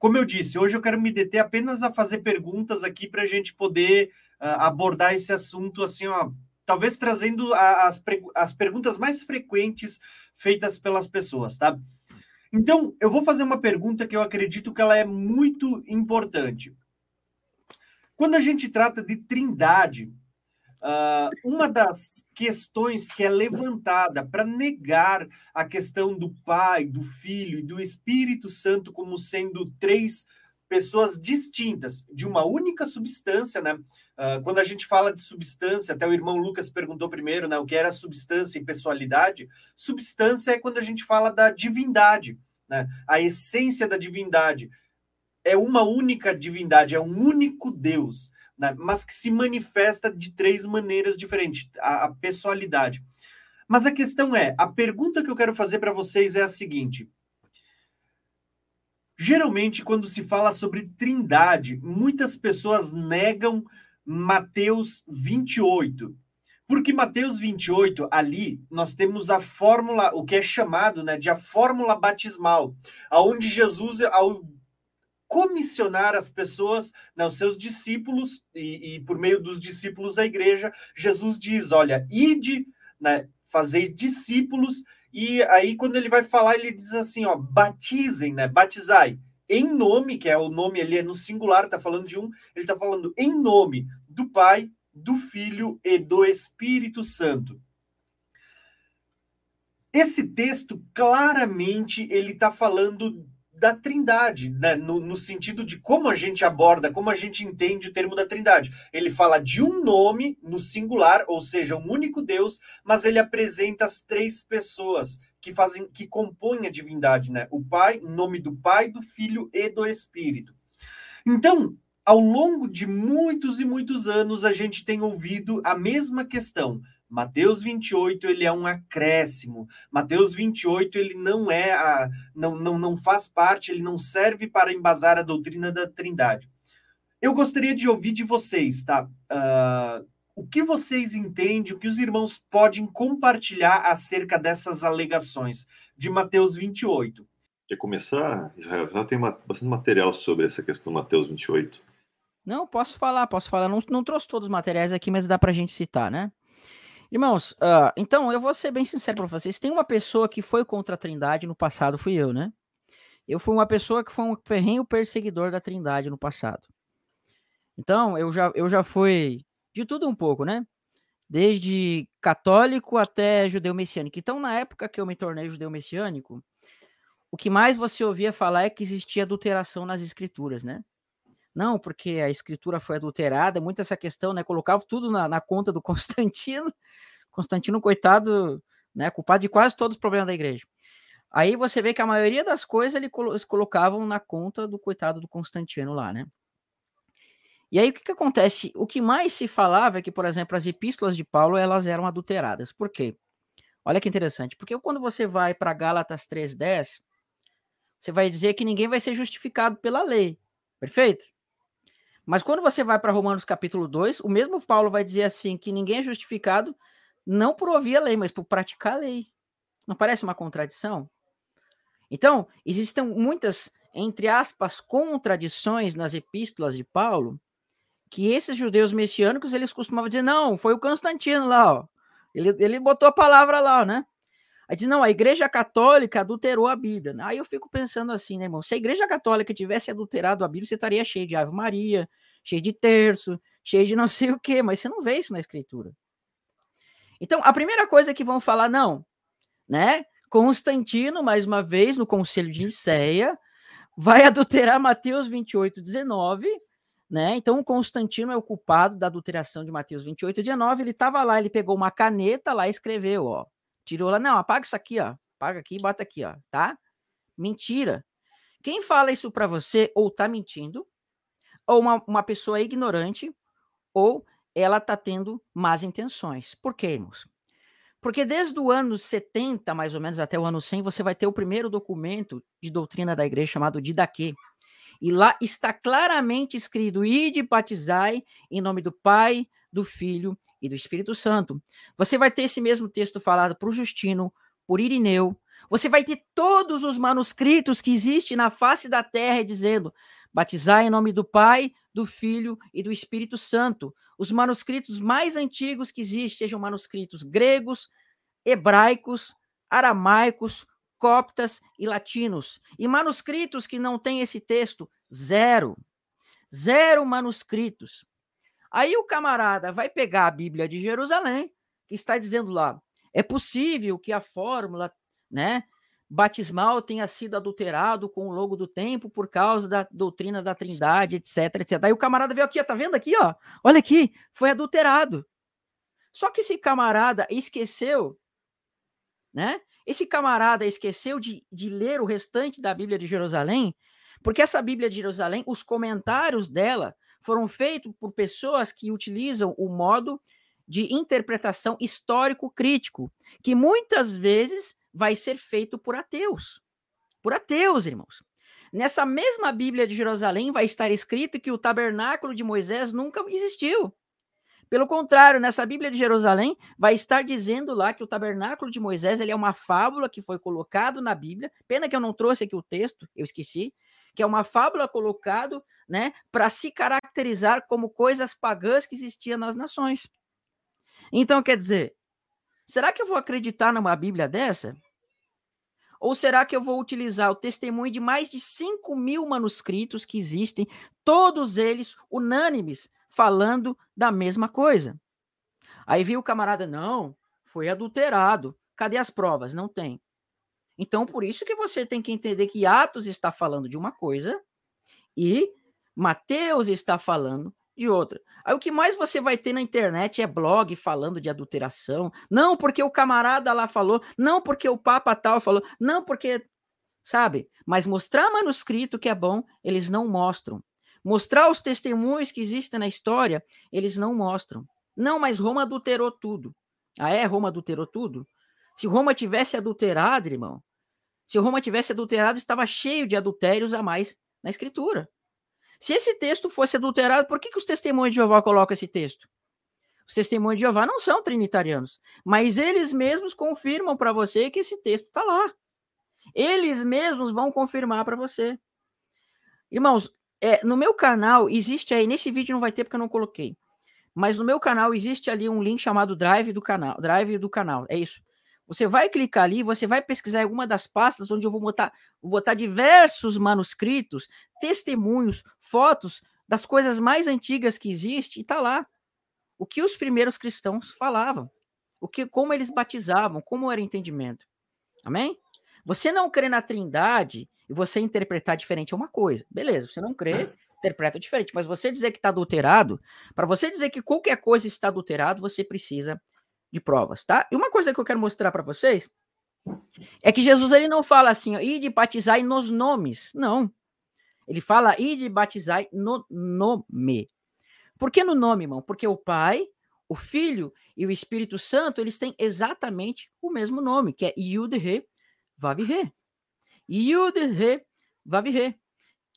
como eu disse, hoje eu quero me deter apenas a fazer perguntas aqui para a gente poder uh, abordar esse assunto assim, ó, talvez trazendo as, as perguntas mais frequentes feitas pelas pessoas, tá? Então, eu vou fazer uma pergunta que eu acredito que ela é muito importante. Quando a gente trata de trindade, Uh, uma das questões que é levantada para negar a questão do Pai, do Filho e do Espírito Santo como sendo três pessoas distintas de uma única substância, né? Uh, quando a gente fala de substância, até o irmão Lucas perguntou primeiro, né, o que era substância e pessoalidade. Substância é quando a gente fala da divindade, né? A essência da divindade é uma única divindade, é um único Deus né? mas que se manifesta de três maneiras diferentes, a, a pessoalidade. Mas a questão é, a pergunta que eu quero fazer para vocês é a seguinte: geralmente, quando se fala sobre trindade, muitas pessoas negam Mateus 28. Porque Mateus 28, ali, nós temos a fórmula, o que é chamado né, de a fórmula batismal, aonde Jesus, ao comissionar as pessoas, né, os seus discípulos, e, e, por meio dos discípulos a igreja, Jesus diz: olha, ide, né, fazei discípulos, e aí quando ele vai falar, ele diz assim: ó, batizem, né, batizai, em nome, que é o nome ali é no singular, está falando de um, ele está falando em nome do Pai, do Filho e do Espírito Santo. Esse texto claramente ele está falando da trindade, né? no, no, sentido de como a gente aborda, como a gente entende o termo da trindade. Ele fala de um nome no singular, ou seja, um único Deus, mas ele apresenta as três pessoas que fazem, que compõem a divindade, né? O Pai, nome do Pai, do Filho e do Espírito. Então, ao longo de muitos e muitos anos, a gente tem ouvido a mesma questão. Mateus 28 ele é um acréscimo. Mateus 28 ele não é a, não, não, não faz parte, ele não serve para embasar a doutrina da Trindade. Eu gostaria de ouvir de vocês, tá? Uh, o que vocês entendem, o que os irmãos podem compartilhar acerca dessas alegações de Mateus 28? Quer começar, Israel? Já tem bastante material sobre essa questão de Mateus 28. Não, posso falar, posso falar. Não, não trouxe todos os materiais aqui, mas dá para a gente citar, né? Irmãos, uh, então eu vou ser bem sincero para vocês. Tem uma pessoa que foi contra a Trindade no passado, fui eu, né? Eu fui uma pessoa que foi um ferrenho perseguidor da Trindade no passado. Então, eu já, eu já fui de tudo um pouco, né? Desde católico até judeu messiânico. Então, na época que eu me tornei judeu messiânico, o que mais você ouvia falar é que existia adulteração nas escrituras, né? Não, porque a escritura foi adulterada, muito essa questão, né? Colocava tudo na, na conta do Constantino. Constantino, coitado, né? Culpado de quase todos os problemas da igreja. Aí você vê que a maioria das coisas ele, eles colocavam na conta do coitado do Constantino lá, né? E aí o que, que acontece? O que mais se falava é que, por exemplo, as epístolas de Paulo elas eram adulteradas. Por quê? Olha que interessante. Porque quando você vai para Gálatas 3:10, você vai dizer que ninguém vai ser justificado pela lei. Perfeito? Mas quando você vai para Romanos capítulo 2, o mesmo Paulo vai dizer assim que ninguém é justificado não por ouvir a lei, mas por praticar a lei. Não parece uma contradição? Então, existem muitas, entre aspas, contradições nas epístolas de Paulo, que esses judeus messiânicos, eles costumavam dizer, não, foi o Constantino lá, ó. Ele, ele botou a palavra lá, né? Aí diz, não, a igreja católica adulterou a Bíblia. Aí eu fico pensando assim, né, irmão? Se a igreja católica tivesse adulterado a Bíblia, você estaria cheio de Ave Maria, cheio de terço, cheio de não sei o quê, mas você não vê isso na escritura. Então, a primeira coisa que vão falar, não, né? Constantino, mais uma vez, no Conselho de Nicéia, vai adulterar Mateus 28, 19, né? Então, Constantino é o culpado da adulteração de Mateus 28, 19. Ele estava lá, ele pegou uma caneta lá e escreveu, ó, Tirou lá, não, apaga isso aqui, ó. Apaga aqui e bota aqui, ó, tá? Mentira. Quem fala isso para você ou tá mentindo, ou uma, uma pessoa ignorante, ou ela tá tendo más intenções. Por quê, irmãos? Porque desde o ano 70, mais ou menos, até o ano 100, você vai ter o primeiro documento de doutrina da igreja chamado Didaquê. E lá está claramente escrito: Ide batizai em nome do Pai, do Filho e do Espírito Santo. Você vai ter esse mesmo texto falado por Justino, por Irineu, Você vai ter todos os manuscritos que existem na face da terra dizendo: batizar em nome do Pai, do Filho e do Espírito Santo. Os manuscritos mais antigos que existem sejam manuscritos gregos, hebraicos, aramaicos, coptas e latinos. E manuscritos que não têm esse texto, zero. Zero manuscritos. Aí o camarada vai pegar a Bíblia de Jerusalém, que está dizendo lá: é possível que a fórmula, né, batismal tenha sido adulterado com o logo do tempo por causa da doutrina da Trindade, etc, etc. Aí o camarada veio aqui, ó, tá vendo aqui, ó? Olha aqui, foi adulterado. Só que esse camarada esqueceu, né? Esse camarada esqueceu de, de ler o restante da Bíblia de Jerusalém, porque essa Bíblia de Jerusalém, os comentários dela foram feitos por pessoas que utilizam o modo de interpretação histórico-crítico, que muitas vezes vai ser feito por ateus. Por ateus, irmãos. Nessa mesma Bíblia de Jerusalém vai estar escrito que o tabernáculo de Moisés nunca existiu. Pelo contrário, nessa Bíblia de Jerusalém vai estar dizendo lá que o tabernáculo de Moisés ele é uma fábula que foi colocado na Bíblia. Pena que eu não trouxe aqui o texto, eu esqueci, que é uma fábula colocado, né, para se caracterizar como coisas pagãs que existiam nas nações. Então, quer dizer, será que eu vou acreditar numa Bíblia dessa? Ou será que eu vou utilizar o testemunho de mais de 5 mil manuscritos que existem, todos eles unânimes, falando da mesma coisa. Aí viu o camarada, não, foi adulterado. Cadê as provas? Não tem. Então, por isso que você tem que entender que Atos está falando de uma coisa e Mateus está falando de outra. Aí o que mais você vai ter na internet é blog falando de adulteração. Não porque o camarada lá falou, não porque o papa tal falou, não porque sabe? Mas mostrar manuscrito que é bom, eles não mostram. Mostrar os testemunhos que existem na história, eles não mostram. Não, mas Roma adulterou tudo. Ah, é? Roma adulterou tudo? Se Roma tivesse adulterado, irmão, se Roma tivesse adulterado, estava cheio de adultérios a mais na escritura. Se esse texto fosse adulterado, por que, que os testemunhos de Jeová colocam esse texto? Os testemunhos de Jeová não são trinitarianos, mas eles mesmos confirmam para você que esse texto está lá. Eles mesmos vão confirmar para você. Irmãos, é, no meu canal existe aí, nesse vídeo não vai ter porque eu não coloquei. Mas no meu canal existe ali um link chamado Drive do canal. Drive do canal, é isso. Você vai clicar ali, você vai pesquisar alguma das pastas onde eu vou botar, vou botar diversos manuscritos, testemunhos, fotos das coisas mais antigas que existe e tá lá. O que os primeiros cristãos falavam, o que como eles batizavam, como era o entendimento. Amém? Você não crê na Trindade e você interpretar diferente é uma coisa. Beleza, você não crê, interpreta diferente. Mas você dizer que está adulterado, para você dizer que qualquer coisa está adulterado, você precisa de provas, tá? E uma coisa que eu quero mostrar para vocês é que Jesus ele não fala assim, ó, de batizar nos nomes. Não. Ele fala de batizar no nome. Por que no nome, irmão? Porque o Pai, o Filho e o Espírito Santo, eles têm exatamente o mesmo nome, que é Yud-He, Vav-He. Yud, Re, Vav, Re.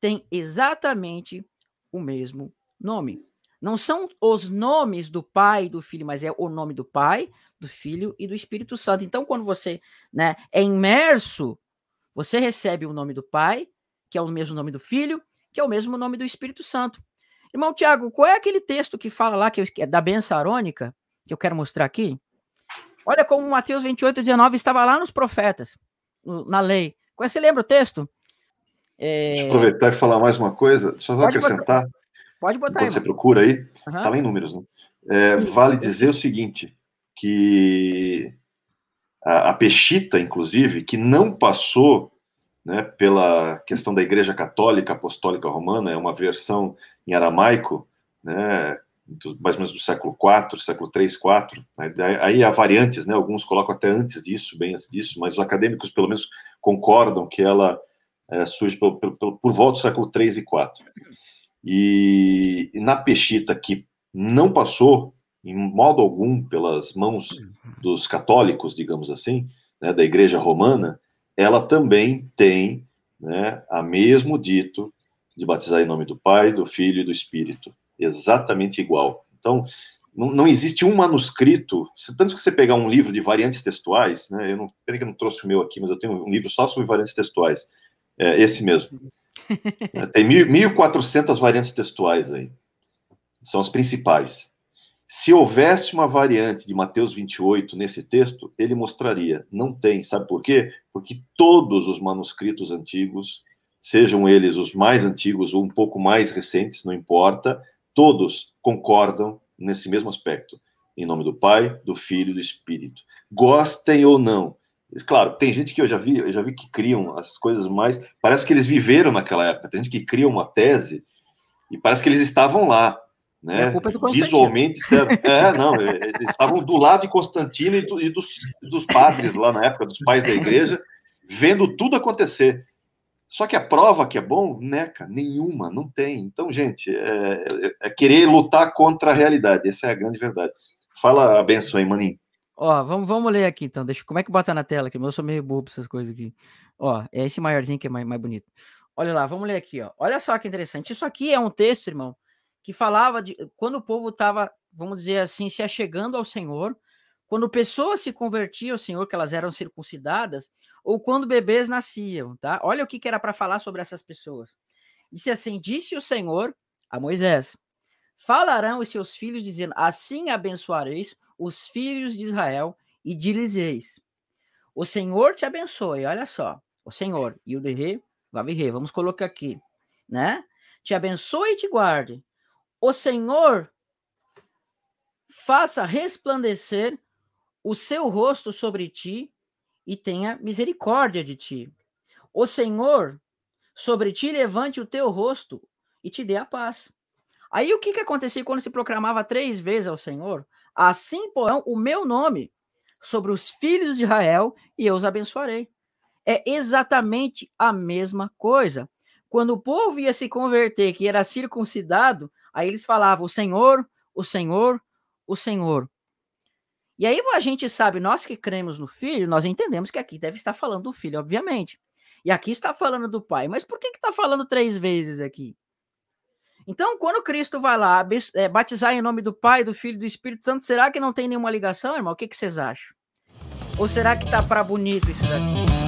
Tem exatamente o mesmo nome. Não são os nomes do Pai e do Filho, mas é o nome do Pai, do Filho e do Espírito Santo. Então, quando você né, é imerso, você recebe o nome do Pai, que é o mesmo nome do Filho, que é o mesmo nome do Espírito Santo. Irmão Tiago, qual é aquele texto que fala lá, que é da benção arônica, que eu quero mostrar aqui? Olha como Mateus 28, 19 estava lá nos profetas, na lei. Você lembra o texto? É... Deixa eu aproveitar e falar mais uma coisa, só vou acrescentar. Botar. Pode botar Quando aí, você mano. procura aí, uhum. tá lá em números, né? É, vale dizer o seguinte, que a, a Peshita, inclusive, que não passou né, pela questão da Igreja Católica Apostólica Romana, é uma versão em aramaico, né, do, mais ou menos do século IV, século III, IV. Né? Aí há variantes, né? alguns colocam até antes disso, bem antes disso, mas os acadêmicos, pelo menos, concordam que ela é, surge por, volta do século III e IV. E, na Peshita, que não passou, em modo algum, pelas mãos dos católicos, digamos assim, né, da Igreja Romana, ela também tem né, a mesmo dito de batizar em nome do Pai, do Filho e do Espírito exatamente igual. Então, não, não, existe um manuscrito, tanto que você pegar um livro de variantes textuais, né, eu não, peraí que eu não trouxe o meu aqui, mas eu tenho um livro só sobre variantes textuais, é, esse mesmo. É, tem 1.400 variantes textuais aí, são as principais. Se houvesse uma variante de Mateus 28 nesse texto, ele mostraria. Não tem, sabe por quê? Porque todos os manuscritos antigos, sejam eles os mais antigos ou um pouco mais recentes, não importa, todos concordam nesse mesmo aspecto. Em nome do Pai, do Filho e do Espírito. Gostem ou não. Claro, tem gente que eu já vi, eu já vi que criam as coisas mais. Parece que eles viveram naquela época. Tem gente que cria uma tese e parece que eles estavam lá, né? É Visualmente, é, não, é, eles estavam do lado de Constantino e, do, e dos, dos padres lá na época, dos pais da igreja, vendo tudo acontecer. Só que a prova que é bom, neca, nenhuma, não tem. Então, gente, é, é, é, querer lutar contra a realidade, essa é a grande verdade. Fala a benção aí, maninho. Ó, vamos, vamos ler aqui então. Deixa, como é que bota na tela aqui? Eu sou meio bobo essas coisas aqui. Ó, é esse maiorzinho que é mais, mais bonito. Olha lá, vamos ler aqui, ó. Olha só que interessante. Isso aqui é um texto, irmão, que falava de quando o povo estava, vamos dizer assim, se achegando ao Senhor, quando pessoas se convertiam ao Senhor, que elas eram circuncidadas, ou quando bebês nasciam, tá? Olha o que, que era para falar sobre essas pessoas. Disse assim: Disse o Senhor a Moisés: Falarão os seus filhos, dizendo: Assim abençoareis os filhos de Israel e dizeis: O Senhor te abençoe. Olha só, o Senhor, e o de Vavirê, vamos colocar aqui, né? Te abençoe e te guarde. O Senhor faça resplandecer o seu rosto sobre ti e tenha misericórdia de ti. O Senhor sobre ti levante o teu rosto e te dê a paz. Aí o que, que acontecia quando se proclamava três vezes ao Senhor? Assim porão o meu nome sobre os filhos de Israel e eu os abençoarei. É exatamente a mesma coisa. Quando o povo ia se converter, que era circuncidado, aí eles falavam: o Senhor, o Senhor, o Senhor. E aí a gente sabe, nós que cremos no filho, nós entendemos que aqui deve estar falando do filho, obviamente. E aqui está falando do pai. Mas por que está falando três vezes aqui? Então, quando Cristo vai lá é, batizar em nome do Pai, do Filho e do Espírito Santo, será que não tem nenhuma ligação, irmão? O que, que vocês acham? Ou será que tá para bonito isso daqui?